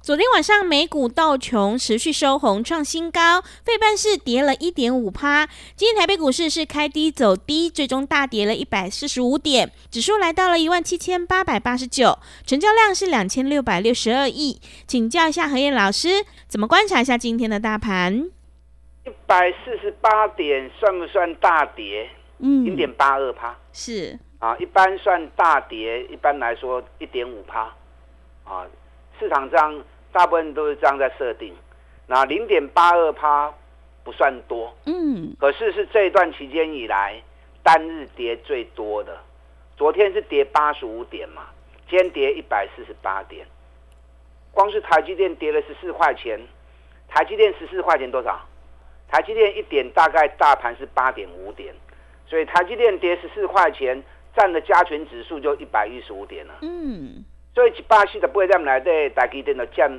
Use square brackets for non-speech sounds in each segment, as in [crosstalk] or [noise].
昨天晚上美股道琼持续收红创新高，费半是跌了一点五趴。今天台北股市是开低走低，最终大跌了一百四十五点，指数来到了一万七千八百八十九，成交量是两千六百六十二亿。请教一下何燕老师，怎么观察一下今天的大盘？一百四十八点算不算大跌？嗯，零点八二趴是啊，一般算大跌，一般来说一点五趴啊，市场上。大部分都是这样在设定，那零点八二趴不算多，嗯，可是是这一段期间以来单日跌最多的，昨天是跌八十五点嘛，今天跌一百四十八点，光是台积电跌了十四块钱，台积电十四块钱多少？台积电一点大概大盘是八点五点，所以台积电跌十四块钱，占的加权指数就一百一十五点了，嗯。所以巴西的不会这样来对台积电的占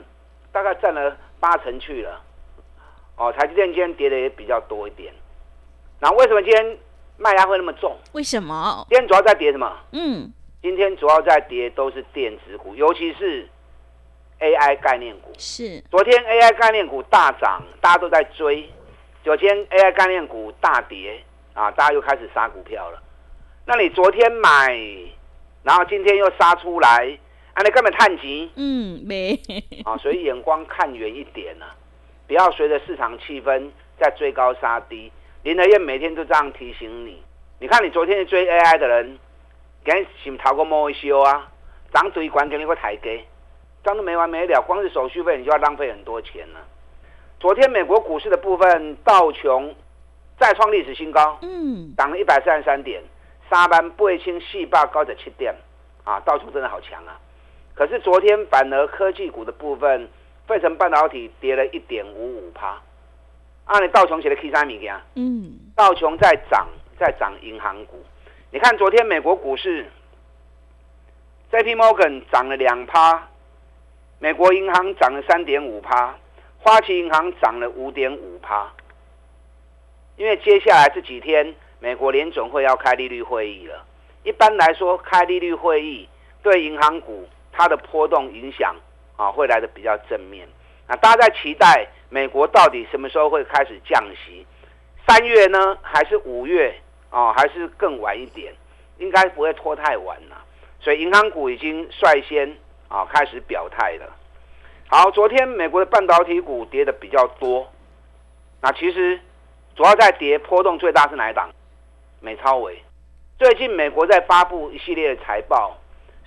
大概占了八成去了。哦，台积电今天跌的也比较多一点。那为什么今天卖压会那么重？为什么？今天主要在跌什么？嗯，今天主要在跌都是电子股，尤其是 AI 概念股。是。昨天 AI 概念股大涨，大家都在追。昨天 AI 概念股大跌啊，大家又开始杀股票了。那你昨天买，然后今天又杀出来。啊，你根本探急，嗯，没啊，[laughs] 所以眼光看远一点啊，不要随着市场气氛在追高杀低。林德燕每天都这样提醒你。你看，你昨天追 AI 的人，赶紧逃过摸一修啊，涨堆管给你个台阶，涨都没完没了，光是手续费你就要浪费很多钱了。昨天美国股市的部分，道琼再创历史新高，嗯，涨了一百三十三点，沙班不会清细霸高在七点，啊，道琼真的好强啊。可是昨天反而科技股的部分，费城半导体跌了一点五五趴。按你道琼写的 K 三米给嗯，道琼在涨，在涨银行股。你看昨天美国股市，J.P. Morgan 涨了两趴，美国银行涨了三点五趴，花旗银行涨了五点五趴。因为接下来这几天美国联总会要开利率会议了，一般来说开利率会议对银行股。它的波动影响啊，会来的比较正面。那大家在期待美国到底什么时候会开始降息？三月呢，还是五月啊，还是更晚一点？应该不会拖太晚了。所以银行股已经率先啊开始表态了。好，昨天美国的半导体股跌的比较多。那其实主要在跌波动最大是哪一档？美超伟。最近美国在发布一系列的财报。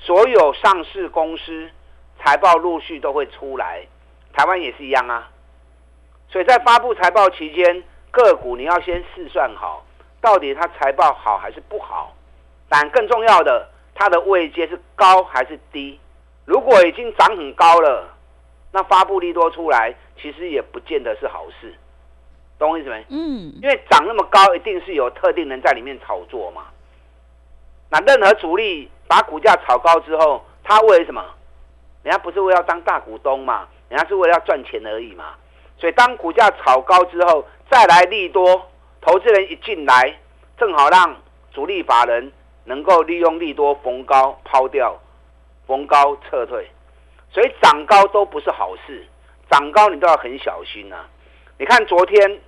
所有上市公司财报陆续都会出来，台湾也是一样啊。所以在发布财报期间，个股你要先试算好，到底它财报好还是不好。但更重要的，它的位阶是高还是低。如果已经涨很高了，那发布利多出来，其实也不见得是好事。懂我意思没？嗯。因为涨那么高，一定是有特定人在里面炒作嘛。那任何主力。把股价炒高之后，他为什么？人家不是为了当大股东嘛？人家是为了要赚钱而已嘛。所以当股价炒高之后，再来利多，投资人一进来，正好让主力法人能够利用利多逢高抛掉，逢高撤退。所以涨高都不是好事，涨高你都要很小心呐。你看昨天。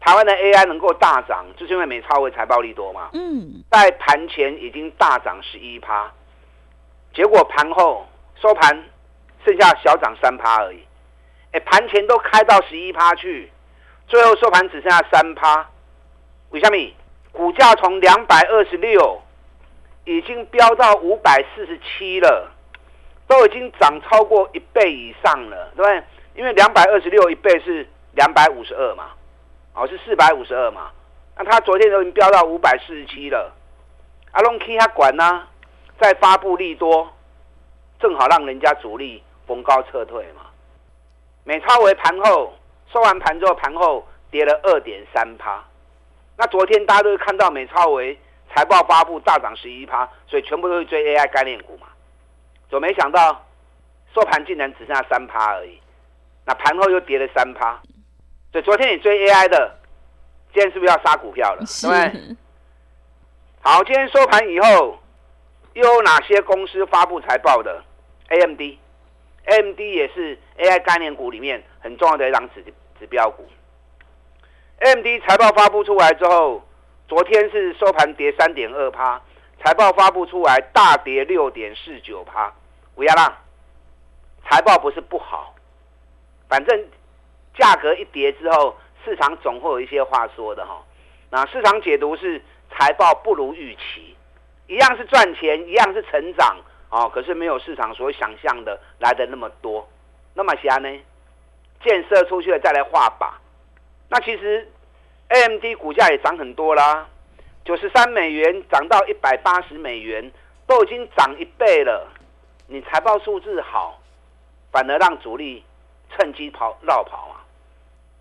台湾的 AI 能够大涨，就是因为美超为财报利多嘛。嗯，在盘前已经大涨十一趴，结果盘后收盘剩下小涨三趴而已。哎，盘前都开到十一趴去，最后收盘只剩下三趴。为什么？股价从两百二十六已经飙到五百四十七了，都已经涨超过一倍以上了，对不对？因为两百二十六一倍是两百五十二嘛。哦是四百五十二嘛，那它昨天都已经飙到五百四十七了，阿龙 K 他管呢，再发布利多，正好让人家主力逢高撤退嘛。美超为盘后收完盘之后，盘后跌了二点三趴。那昨天大家都看到美超为财报发布大涨十一趴，所以全部都是追 AI 概念股嘛。就没想到收盘竟然只剩下三趴而已，那盘后又跌了三趴。所以昨天你追 AI 的，今天是不是要杀股票了？对不对？好，今天收盘以后又有哪些公司发布财报的？AMD，AMD 也是 AI 概念股里面很重要的一张指指标股。AMD 财报发布出来之后，昨天是收盘跌三点二趴，财报发布出来大跌六点四九趴。乌鸦啦，财报不是不好，反正价格一跌之后，市场总会有一些话说的哈。那市场解读是财报不如预期，一样是赚钱，一样是成长哦，可是没有市场所想象的来的那么多。那么啥呢？建设出去了再来画靶。那其实，AMD 股价也涨很多啦，九十三美元涨到一百八十美元，都已经涨一倍了。你财报数字好，反而让主力趁机跑绕跑啊。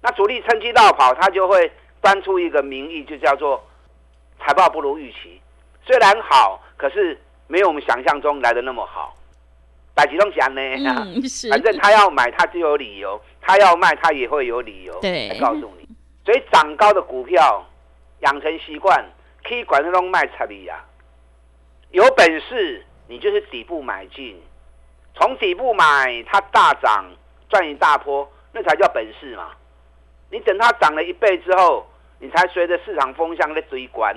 那主力趁机绕跑，他就会端出一个名义，就叫做财报不如预期。虽然好，可是没有我们想象中来的那么好。百吉东讲呢，[laughs] 反正他要买，他就有理由；他要卖，他也会有理由来告诉你。所以涨高的股票养成习惯，可以管那种卖差利呀。有本事你就是底部买进，从底部买它大涨赚一大波，那才叫本事嘛。你等它涨了一倍之后，你才随着市场风向在追关，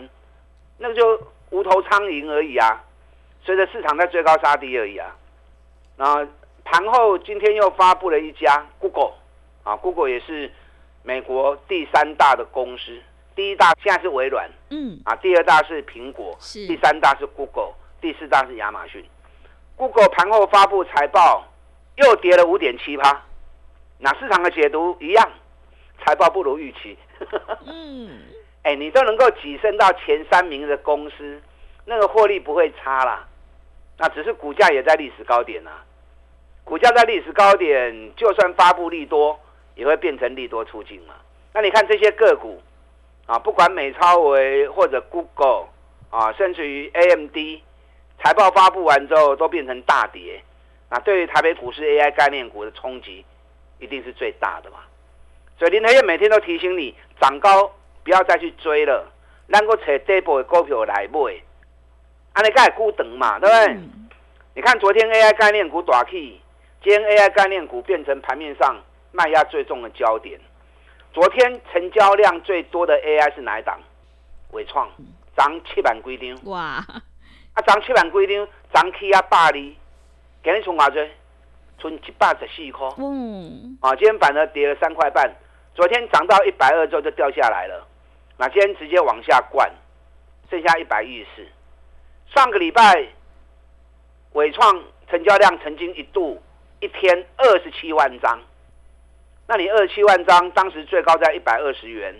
那个就无头苍蝇而已啊。随着市场在追高杀低而已啊。那盘后今天又发布了一家 Google 啊，Google 也是美国第三大的公司，第一大现在是微软，嗯，啊，第二大是苹果，是第三大是 Google，第四大是亚马逊。Google 盘后发布财报又跌了五点七趴，那市场的解读一样，财报不如预期。[laughs] 嗯，哎，你都能够跻身到前三名的公司，那个获利不会差啦，那只是股价也在历史高点啊。股价在历史高点，就算发布利多，也会变成利多出境嘛？那你看这些个股啊，不管美超维或者 Google 啊，甚至于 AMD，财报发布完之后都变成大跌，那对于台北股市 AI 概念股的冲击，一定是最大的嘛？所以林台燕每天都提醒你，涨高不要再去追了，能够扯底部的股票来买，安尼该孤等嘛，对不对？你看昨天 AI 概念股大起。今天 AI 概念股变成盘面上卖压最重的焦点。昨天成交量最多的 AI 是哪一档？伟创涨七万几张。哇！啊，涨七万几张，涨起啊百二，今日从偌多？从一百十四块。嗯。啊，今天反而跌了三块半。昨天涨到一百二之后就掉下来了。那今天直接往下灌，剩下一百一十四。上个礼拜伟创成交量曾经一度。一天二十七万张，那你二十七万张，当时最高在一百二十元。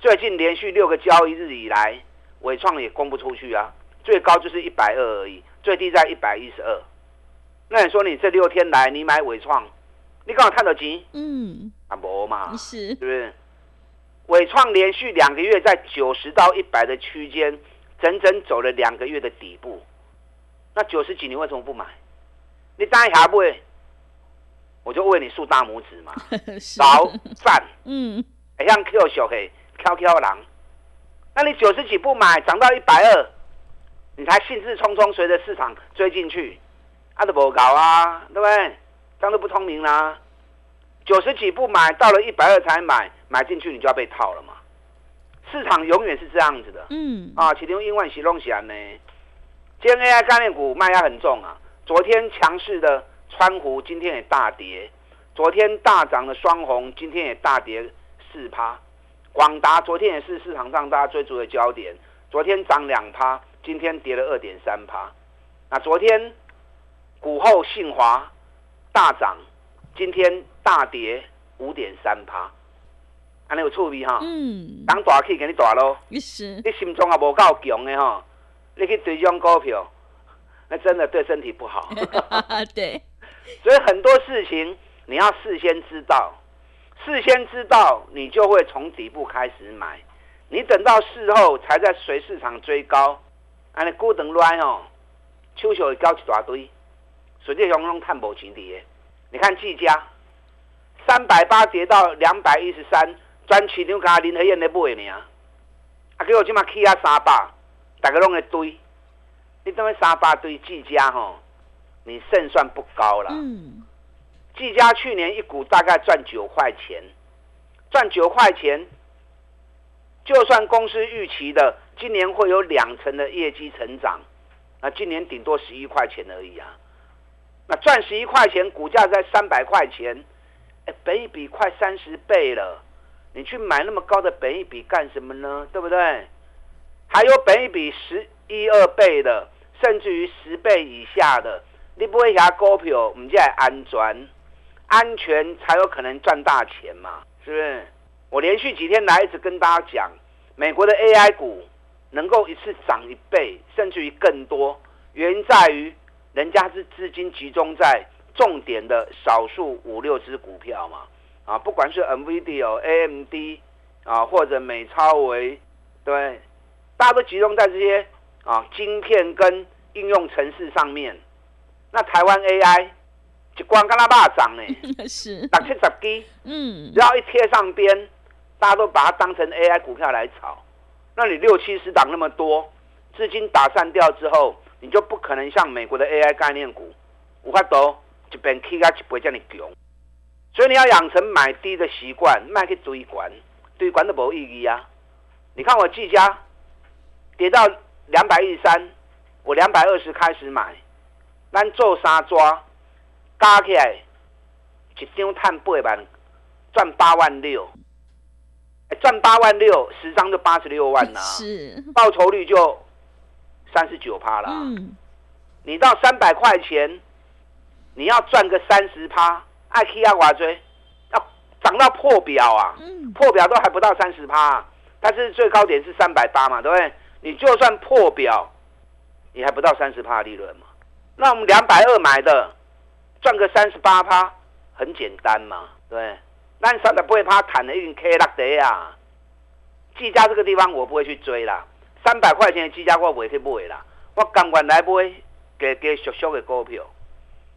最近连续六个交易日以来，伟创也供不出去啊，最高就是一百二而已，最低在一百一十二。那你说你这六天来，你买伟创，你刚好看到钱？嗯，啊不嘛，是，是不是？伟创连续两个月在九十到一百的区间，整整走了两个月的底部。那九十几，你为什么不买？你当下不会，我就为你竖大拇指嘛，[laughs] 早赞，嗯，像 Q 小黑 Q Q 狼，那你九十几不买，涨到一百二，你才兴致冲冲随着市场追进去，啊都不搞啊，对不对？这样都不聪明啦。九十几不买，到了一百二才买，买进去你就要被套了嘛。市场永远是这样子的，嗯，啊，其中英万喜隆喜安呢，今天 AI 概念股卖压很重啊。昨天强势的川湖今天也大跌，昨天大涨的双红今天也大跌四趴，广达昨天也是市场上大家追逐的焦点，昨天涨两趴，今天跌了二点三趴。那昨天股后信华大涨，今天大跌五点三趴。安尼有趣味哈。嗯，当大气给你大咯，是，你心中也无够强的吼，你去追这种股票，那真的对身体不好。[laughs] 对，所以很多事情你要事先知道，事先知道你就会从底部开始买，你等到事后才在随市场追高，安尼孤等乱哦，手手会交一大堆，实际上拢探无钱的。你看技嘉，三百八跌到两百一十三，专市场甲林和燕咧买呢，啊，啊结果即马起啊三百，大家拢咧堆，你等于三百堆技嘉吼，你胜算不高啦。嗯，技嘉去年一股大概赚九块钱，赚九块钱，就算公司预期的今年会有两成的业绩成长，那今年顶多十一块钱而已啊。那赚十一块钱，股价在三百块钱，哎，本一比快三十倍了，你去买那么高的本一比干什么呢？对不对？还有本一比十一二倍的，甚至于十倍以下的，你不会下股票，唔叫安全，安全才有可能赚大钱嘛，是不是？我连续几天来一直跟大家讲，美国的 AI 股能够一次涨一倍，甚至于更多，原因在于人家是资金集中在重点的少数五六只股票嘛，啊，不管是 NVIDIA、AMD 啊，或者美超维，对，大家都集中在这些啊晶片跟应用程式上面。那台湾 AI 就光跟他霸涨呢，[laughs] 是，六七十基，嗯然后一贴上边，大家都把它当成 AI 股票来炒。那你六七十档那么多，资金打散掉之后，你就不可能像美国的 AI 概念股，有法度一边起啊一倍这样强。所以你要养成买低的习惯，卖去追管，追管都没意义啊。你看我技嘉跌到两百一十三，我两百二十开始买，咱做三抓，加起来一张赚八万，赚八万六，哎赚八万六，十张就八十六万啦、[laughs] 是，报酬率就三十九趴啦。嗯，你到三百块钱，你要赚个三十趴，爱 K 啊寡追，要涨到破表啊，嗯，破表都还不到三十趴，但是最高点是三百八嘛，对不对？你就算破表，你还不到三十趴利润嘛。那我们两百二买的，赚个三十八趴，很简单嘛，对？那三十八趴谈的已经 K 落地啊。技嘉这个地方我不会去追啦，三百块钱的技嘉我不会去买啦，我甘愿来买给给小小的股票。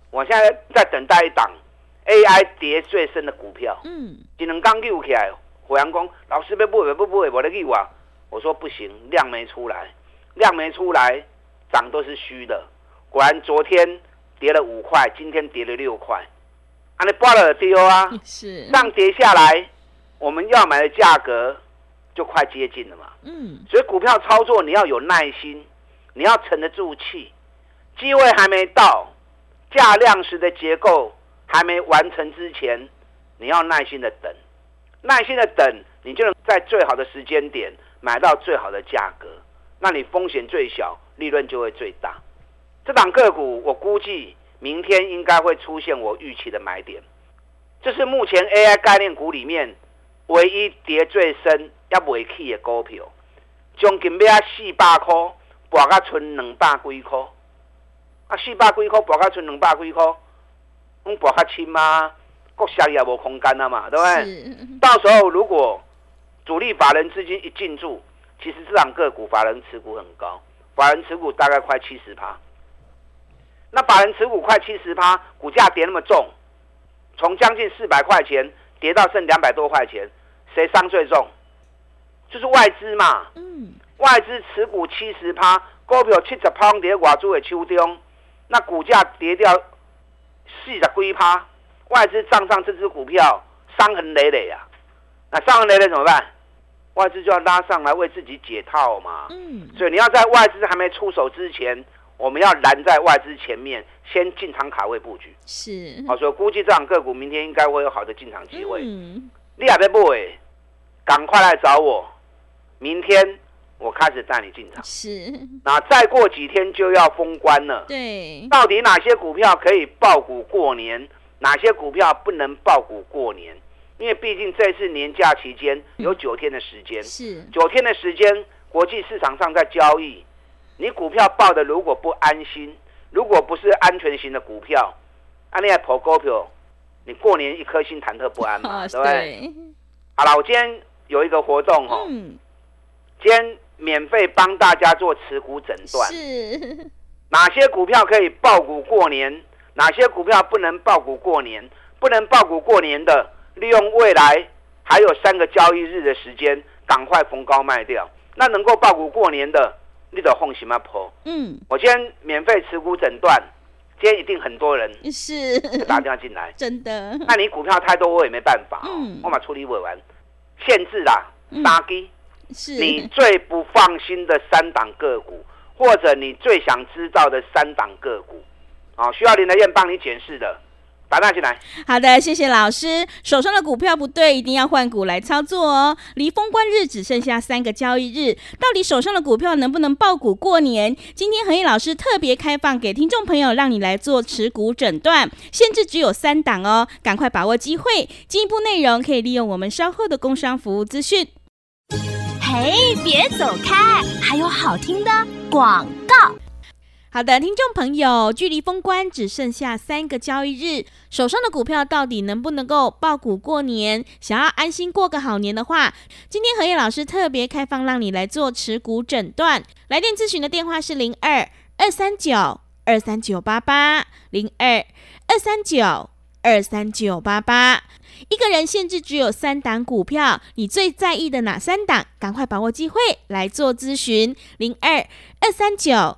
我现在在等待一档 AI 跌最深的股票。嗯，一两刚救起来，火阳讲老师要买不买不买，我的给我，我说不行，量没出来，量没出来，涨都是虚的。果然昨天跌了五块，今天跌了六块，啊，你挂了丢啊，[laughs] 是，上跌下来，我们要买的价格就快接近了嘛。嗯，所以股票操作你要有耐心，你要沉得住气，机会还没到，价量时的结构还没完成之前，你要耐心的等，耐心的等，你就能在最好的时间点买到最好的价格，那你风险最小，利润就会最大。这档个股我估计明天应该会出现我预期的买点，这是目前 AI 概念股里面唯一跌最深也未起的股票。将近要四百块，博到剩两百几块。啊，四百几块博到剩两百几块，拢博较轻嘛，国下也无空间啊嘛，对不对？到时候如果主力法人资金一进驻，其实这档个股法人持股很高，法人持股大概快七十趴。那法人持股快七十趴，股价跌那么重，从将近四百块钱跌到剩两百多块钱，谁伤最重？就是外资嘛。嗯，外资持股七十趴，股票七十趴跌外资的手中，那股价跌掉四十几趴，外资账上这只股票伤痕累累啊！那伤痕累累怎么办？外资就要拉上来为自己解套嘛。嗯，所以你要在外资还没出手之前，我们要拦在外资前面，先进场卡位布局。是，好，所以估计这档个股明天应该会有好的进场机会。嗯，你还没买，赶快来找我，明天我开始带你进场。是，那再过几天就要封关了，对，到底哪些股票可以爆股过年，哪些股票不能爆股过年？因为毕竟这次年假期间有九天的时间，是九天的时间，国际市场上在交易，你股票报的如果不安心，如果不是安全型的股票，啊，你还跑股票，你过年一颗心忐忑不安嘛，啊，对不对？对，好了，我今天有一个活动哦，嗯，今天免费帮大家做持股诊断，是，哪些股票可以爆股过年，哪些股票不能爆股过年，不能爆股过年的，利用未来还有三个交易日的时间，赶快逢高卖掉。那能够爆股过年的，你得放什么破？嗯，我今天免费持股诊断，今天一定很多人是，打电话进来。真的，那你股票太多，我也没办法、我把处理不完，限制啦，嗯。杀鸡。是，你最不放心的三档个股，或者你最想知道的三档个股，啊，需要林德燕帮你解释的，打电话进来。好的，谢谢老师。手上的股票不对，一定要换股来操作哦。离封关日只剩下三个交易日，到底手上的股票能不能爆股过年？今天何毅老师特别开放给听众朋友，让你来做持股诊断，限制只有三档哦，赶快把握机会。进一步内容可以利用我们稍后的工商服务资讯。嘿，别走开，还有好听的广告。好的，听众朋友，距离封关只剩下三个交易日，手上的股票到底能不能够爆股过年？想要安心过个好年的话，今天何燕老师特别开放，让你来做持股诊断。来电咨询的电话是零二二三九二三九八八零二二三九二三九八八。一个人限制只有三档股票，你最在意的哪三档？赶快把握机会来做咨询，零二二三九。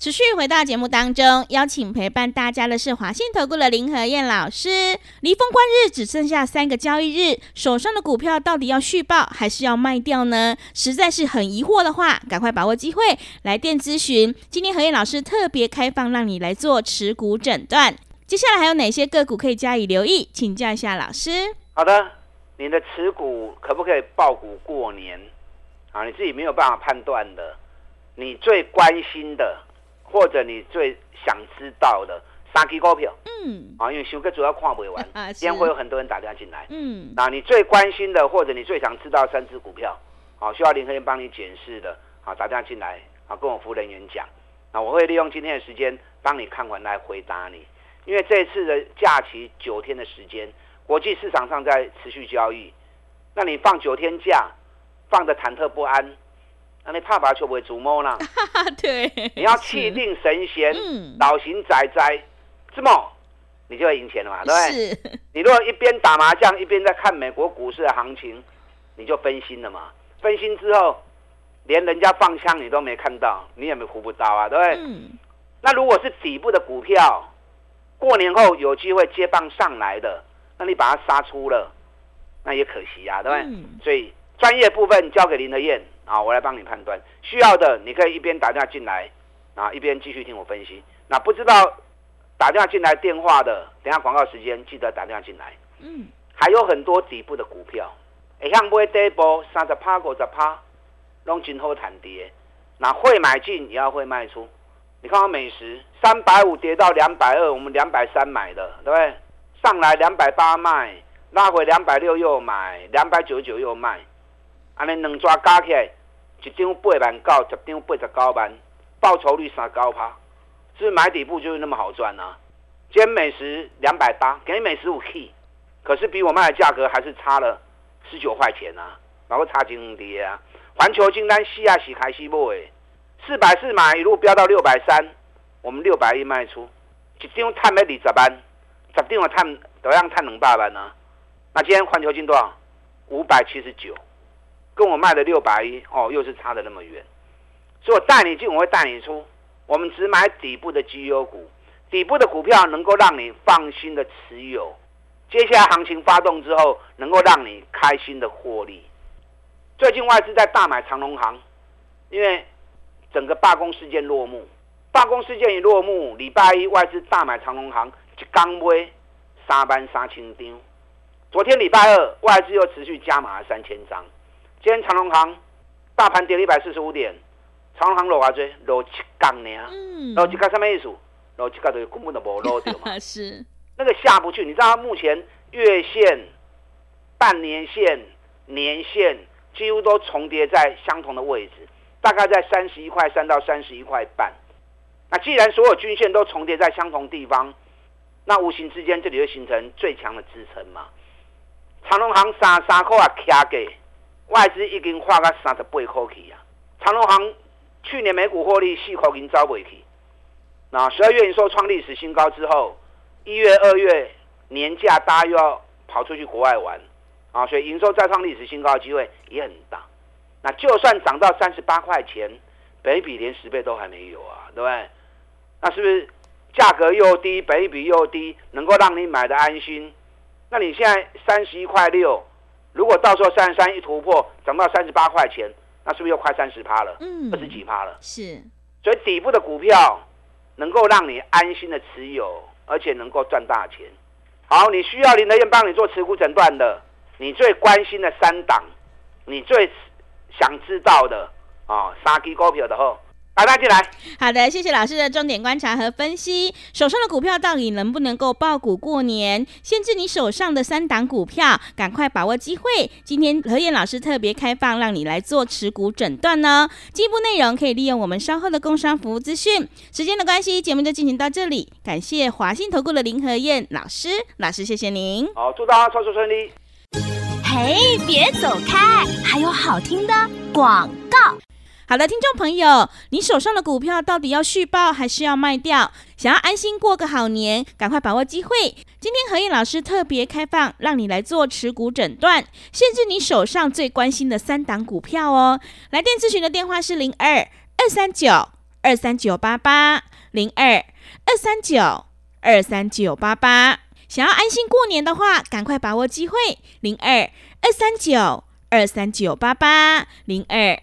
持续回到节目当中，邀请陪伴大家的是华信投顾的林和燕老师。离封关日只剩下三个交易日，手上的股票到底要续报还是要卖掉呢？实在是很疑惑的话，赶快把握机会来电咨询。今天何燕老师特别开放，让你来做持股诊断。接下来还有哪些个股可以加以留意？请教一下老师。好的，你的持股可不可以爆股过年？啊，你自己没有办法判断的，你最关心的，或者你最想知道的三支股票。嗯。啊，因为修哥主要看不完。[laughs] 啊，今天会有很多人打电话进来。嗯，那你最关心的，或者你最想知道三只股票，好，需要林科燕帮你检视的，好，打电话进来，啊，跟我服务人员讲，那我会利用今天的时间帮你看完来回答你，因为这次的假期九天的时间，国际市场上在持续交易，那你放九天假，放的忐忑不安，那你怕把就不会逐摸啦，啊 [laughs] 对，你要气定神闲，嗯老行仔仔，这么你就会赢钱了嘛，对不对？你如果一边打麻将一边在看美国股市的行情，你就分心了嘛。分心之后，连人家放枪你都没看到，你也没胡不到啊，对不对？嗯那如果是底部的股票，过年后有机会接棒上来的，那你把它杀出了，那也可惜啊，对不对？嗯所以专业部分交给林德燕啊，我来帮你判断。需要的你可以一边打电话进来啊，一边继续听我分析。那不知道打电话进来电话的，等下广告时间记得打电话进来。嗯，还有很多底部的股票，会向买第一波三十趴、五十趴，拢今后谈跌。那会买进也要会卖出。你看看美食，三百五跌到两百二，我们两百三买的，对不对？上来两百八卖，拉回两百六又买，两百九十九又卖，安尼两抓加起来，一张八万九，十张八十九万，报酬率三高趴，是不是买底部就是那么好赚啊？今天美食两百八，给美食五 K，可是比我卖的价格还是差了十九块钱啊，然后差金跌啊。环球金单西亚洗开西买的，四百四买一路飙到六百三，我们六百一卖出，一张探要二十万，十张的探都要探两百万啊。那今天环球金多少？五百七十九，跟我卖的六百一哦，又是差的那么远。所以我带你进，我会带你出。我们只买底部的绩优股，底部的股票能够让你放心的持有，接下来行情发动之后，能够让你开心的获利。最近外资在大买长隆行，因为整个罢工事件落幕，罢工事件一落幕，礼拜一外资大买长隆行，一刚买三班三千张。昨天礼拜二外资又持续加码了三千张。今天长隆行大盘跌了一百四十五点，长隆行落啊追落七杠呢，嗯，落七杠什么意思？落七杠就根本都无落掉嘛。[laughs] 是，那个下不去，你知道它目前月线、半年线、年线几乎都重叠在相同的位置，大概在三十一块三到三十一块半。那既然所有均线都重叠在相同地方，那无形之间这里会形成最强的支撑嘛？长隆行三三块啊，卡给外资已经花个三十八块去啊。长隆行去年每股获利四块钱招不去，那十二月营收创历史新高之后，一月、二月年假大家又要跑出去国外玩啊，所以营收再创历史新高的机会也很大。那就算涨到三十八块钱，北比连十倍都还没有啊，对不对？那是不是价格又低，北比又低，能够让你买的安心？那你现在三十一块六，如果到时候三十三一突破，涨到三十八块钱，那是不是又快三十趴了？嗯二十几趴了。是，所以底部的股票能够让你安心的持有，而且能够赚大钱。好，你需要林德燕帮你做持股诊断的，你最关心的三档，你最想知道的啊，三基股票的后，大家进来。好的，谢谢老师的重点观察和分析。手上的股票到底能不能够爆股过年？限制你手上的三档股票，赶快把握机会。今天何燕老师特别开放，让你来做持股诊断呢。进一步内容可以利用我们稍后的工商服务资讯。时间的关系，节目就进行到这里。感谢华信投顾的林何燕老师，老师谢谢您。好，祝大家操作顺利。嘿，别走开，还有好听的广告。好的，听众朋友，你手上的股票到底要续报还是要卖掉？想要安心过个好年，赶快把握机会。今天何燕老师特别开放，让你来做持股诊断，限制你手上最关心的三档股票哦。来电咨询的电话是零二二三九二三九八八零二二三九二三九八八。想要安心过年的话，赶快把握机会，零二二三九二三九八八零二。